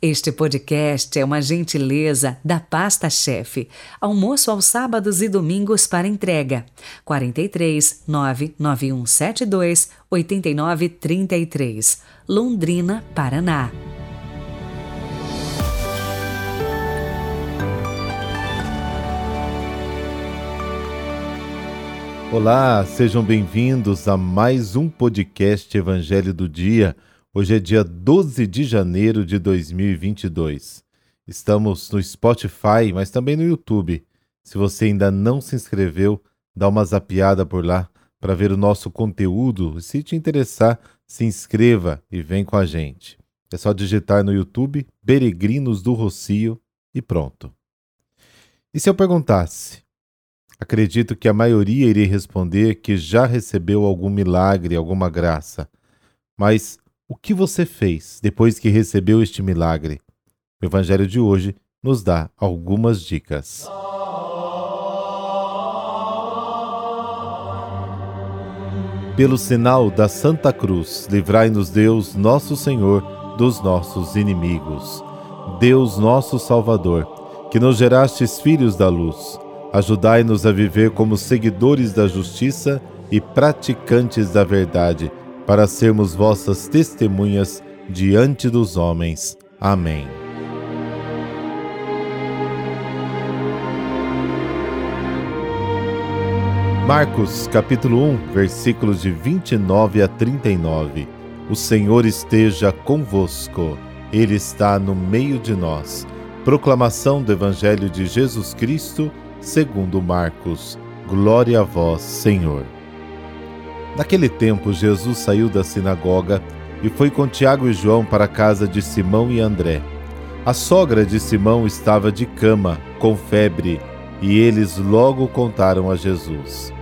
Este podcast é uma gentileza da Pasta Chefe. Almoço aos sábados e domingos para entrega. 43 99172 8933, Londrina, Paraná. Olá, sejam bem-vindos a mais um podcast Evangelho do Dia. Hoje é dia 12 de janeiro de 2022. Estamos no Spotify, mas também no YouTube. Se você ainda não se inscreveu, dá uma zapiada por lá para ver o nosso conteúdo. Se te interessar, se inscreva e vem com a gente. É só digitar no YouTube Peregrinos do Rocio e pronto. E se eu perguntasse? Acredito que a maioria iria responder que já recebeu algum milagre, alguma graça. Mas o que você fez depois que recebeu este milagre? O Evangelho de hoje nos dá algumas dicas. Pelo sinal da Santa Cruz, livrai-nos Deus, nosso Senhor, dos nossos inimigos. Deus nosso Salvador, que nos gerastes filhos da luz, ajudai-nos a viver como seguidores da justiça e praticantes da verdade para sermos vossas testemunhas diante dos homens. Amém. Marcos capítulo 1, versículos de 29 a 39. O Senhor esteja convosco. Ele está no meio de nós. Proclamação do Evangelho de Jesus Cristo, segundo Marcos. Glória a vós, Senhor. Naquele tempo, Jesus saiu da sinagoga e foi com Tiago e João para a casa de Simão e André. A sogra de Simão estava de cama, com febre, e eles logo contaram a Jesus.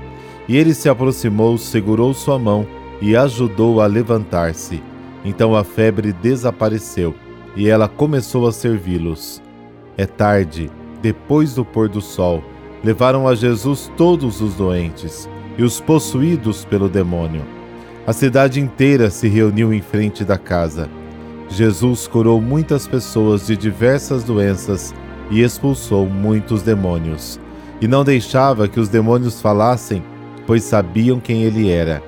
E ele se aproximou, segurou sua mão e ajudou a levantar-se. Então a febre desapareceu e ela começou a servi-los. É tarde, depois do pôr do sol, levaram a Jesus todos os doentes e os possuídos pelo demônio. A cidade inteira se reuniu em frente da casa. Jesus curou muitas pessoas de diversas doenças e expulsou muitos demônios. E não deixava que os demônios falassem, pois sabiam quem ele era.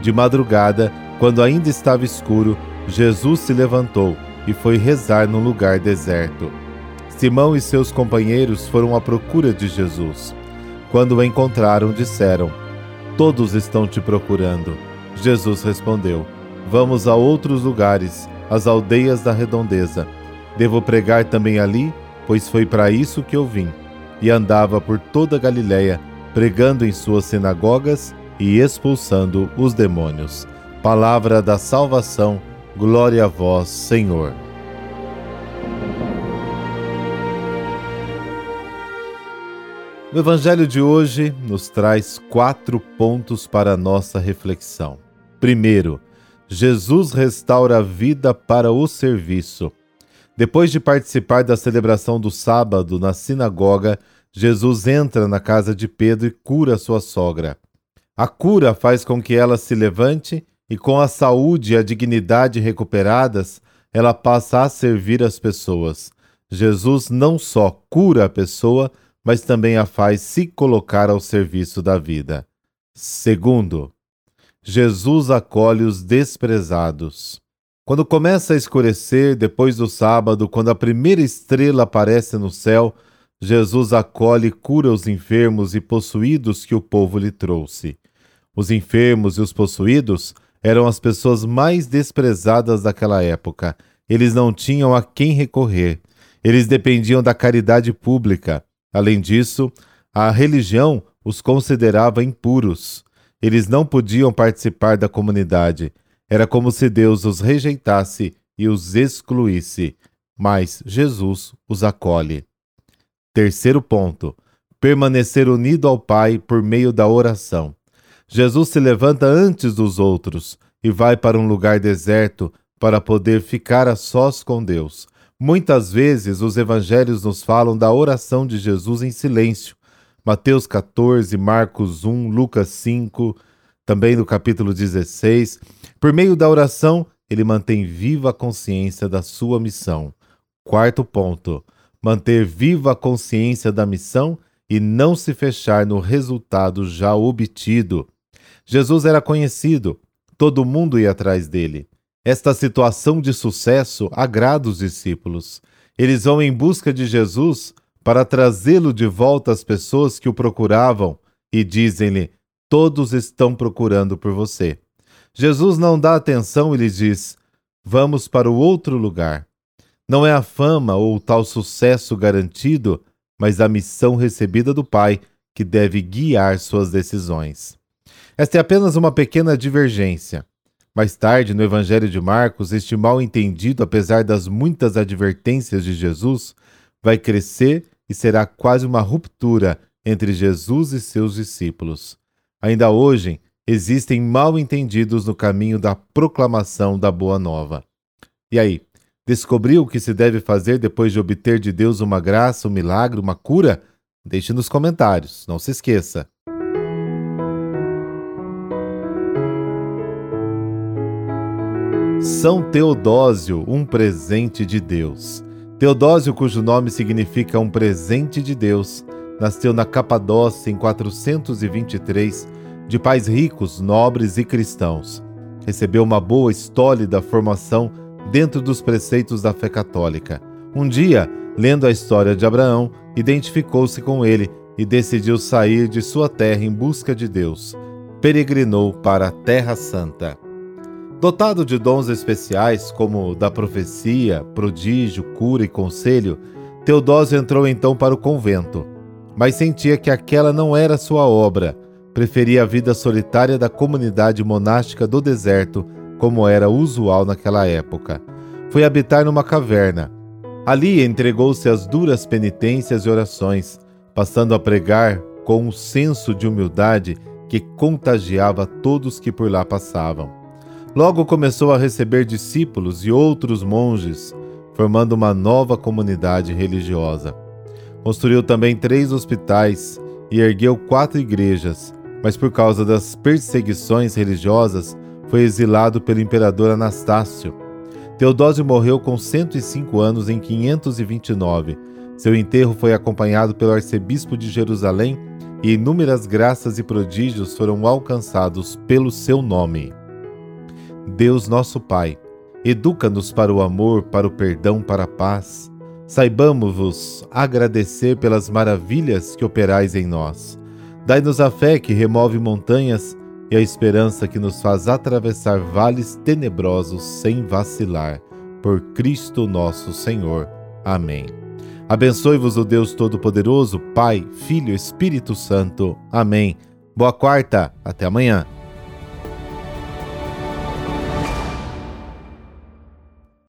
De madrugada, quando ainda estava escuro, Jesus se levantou e foi rezar num lugar deserto. Simão e seus companheiros foram à procura de Jesus. Quando o encontraram, disseram: Todos estão te procurando. Jesus respondeu: Vamos a outros lugares, às aldeias da redondeza. Devo pregar também ali, pois foi para isso que eu vim. E andava por toda Galiléia, pregando em suas sinagogas e expulsando os demônios. Palavra da salvação, glória a vós, Senhor. O Evangelho de hoje nos traz quatro pontos para a nossa reflexão. Primeiro, Jesus restaura a vida para o serviço. Depois de participar da celebração do sábado na sinagoga, Jesus entra na casa de Pedro e cura sua sogra. A cura faz com que ela se levante e, com a saúde e a dignidade recuperadas, ela passa a servir as pessoas. Jesus não só cura a pessoa, mas também a faz se colocar ao serviço da vida. Segundo, Jesus acolhe os desprezados. Quando começa a escurecer, depois do sábado, quando a primeira estrela aparece no céu, Jesus acolhe e cura os enfermos e possuídos que o povo lhe trouxe. Os enfermos e os possuídos eram as pessoas mais desprezadas daquela época. Eles não tinham a quem recorrer. Eles dependiam da caridade pública. Além disso, a religião os considerava impuros. Eles não podiam participar da comunidade. Era como se Deus os rejeitasse e os excluísse. Mas Jesus os acolhe. Terceiro ponto: permanecer unido ao Pai por meio da oração. Jesus se levanta antes dos outros e vai para um lugar deserto para poder ficar a sós com Deus. Muitas vezes os evangelhos nos falam da oração de Jesus em silêncio. Mateus 14, Marcos 1, Lucas 5, também no capítulo 16. Por meio da oração, ele mantém viva a consciência da sua missão. Quarto ponto: manter viva a consciência da missão e não se fechar no resultado já obtido. Jesus era conhecido, todo mundo ia atrás dele. Esta situação de sucesso agrada os discípulos. Eles vão em busca de Jesus para trazê-lo de volta às pessoas que o procuravam e dizem-lhe: Todos estão procurando por você. Jesus não dá atenção e lhe diz: Vamos para o outro lugar. Não é a fama ou o tal sucesso garantido, mas a missão recebida do Pai que deve guiar suas decisões. Esta é apenas uma pequena divergência. Mais tarde, no Evangelho de Marcos, este mal entendido, apesar das muitas advertências de Jesus, vai crescer e será quase uma ruptura entre Jesus e seus discípulos. Ainda hoje, existem mal entendidos no caminho da proclamação da Boa Nova. E aí, descobriu o que se deve fazer depois de obter de Deus uma graça, um milagre, uma cura? Deixe nos comentários, não se esqueça. São Teodósio, um presente de Deus. Teodósio, cujo nome significa um presente de Deus, nasceu na Capadócia em 423, de pais ricos, nobres e cristãos. Recebeu uma boa história da formação dentro dos preceitos da fé católica. Um dia, lendo a história de Abraão, identificou-se com ele e decidiu sair de sua terra em busca de Deus. Peregrinou para a Terra Santa. Dotado de dons especiais como da profecia, prodígio, cura e conselho, Teodósio entrou então para o convento, mas sentia que aquela não era sua obra. Preferia a vida solitária da comunidade monástica do deserto, como era usual naquela época. Foi habitar numa caverna. Ali entregou-se às duras penitências e orações, passando a pregar com um senso de humildade que contagiava todos que por lá passavam. Logo começou a receber discípulos e outros monges, formando uma nova comunidade religiosa. Construiu também três hospitais e ergueu quatro igrejas, mas por causa das perseguições religiosas foi exilado pelo imperador Anastácio. Teodósio morreu com 105 anos em 529. Seu enterro foi acompanhado pelo arcebispo de Jerusalém e inúmeras graças e prodígios foram alcançados pelo seu nome. Deus nosso Pai, educa-nos para o amor, para o perdão, para a paz. Saibamos-vos agradecer pelas maravilhas que operais em nós. Dai-nos a fé que remove montanhas e a esperança que nos faz atravessar vales tenebrosos sem vacilar. Por Cristo nosso Senhor. Amém. Abençoe-vos o Deus Todo-Poderoso, Pai, Filho Espírito Santo. Amém. Boa quarta, até amanhã.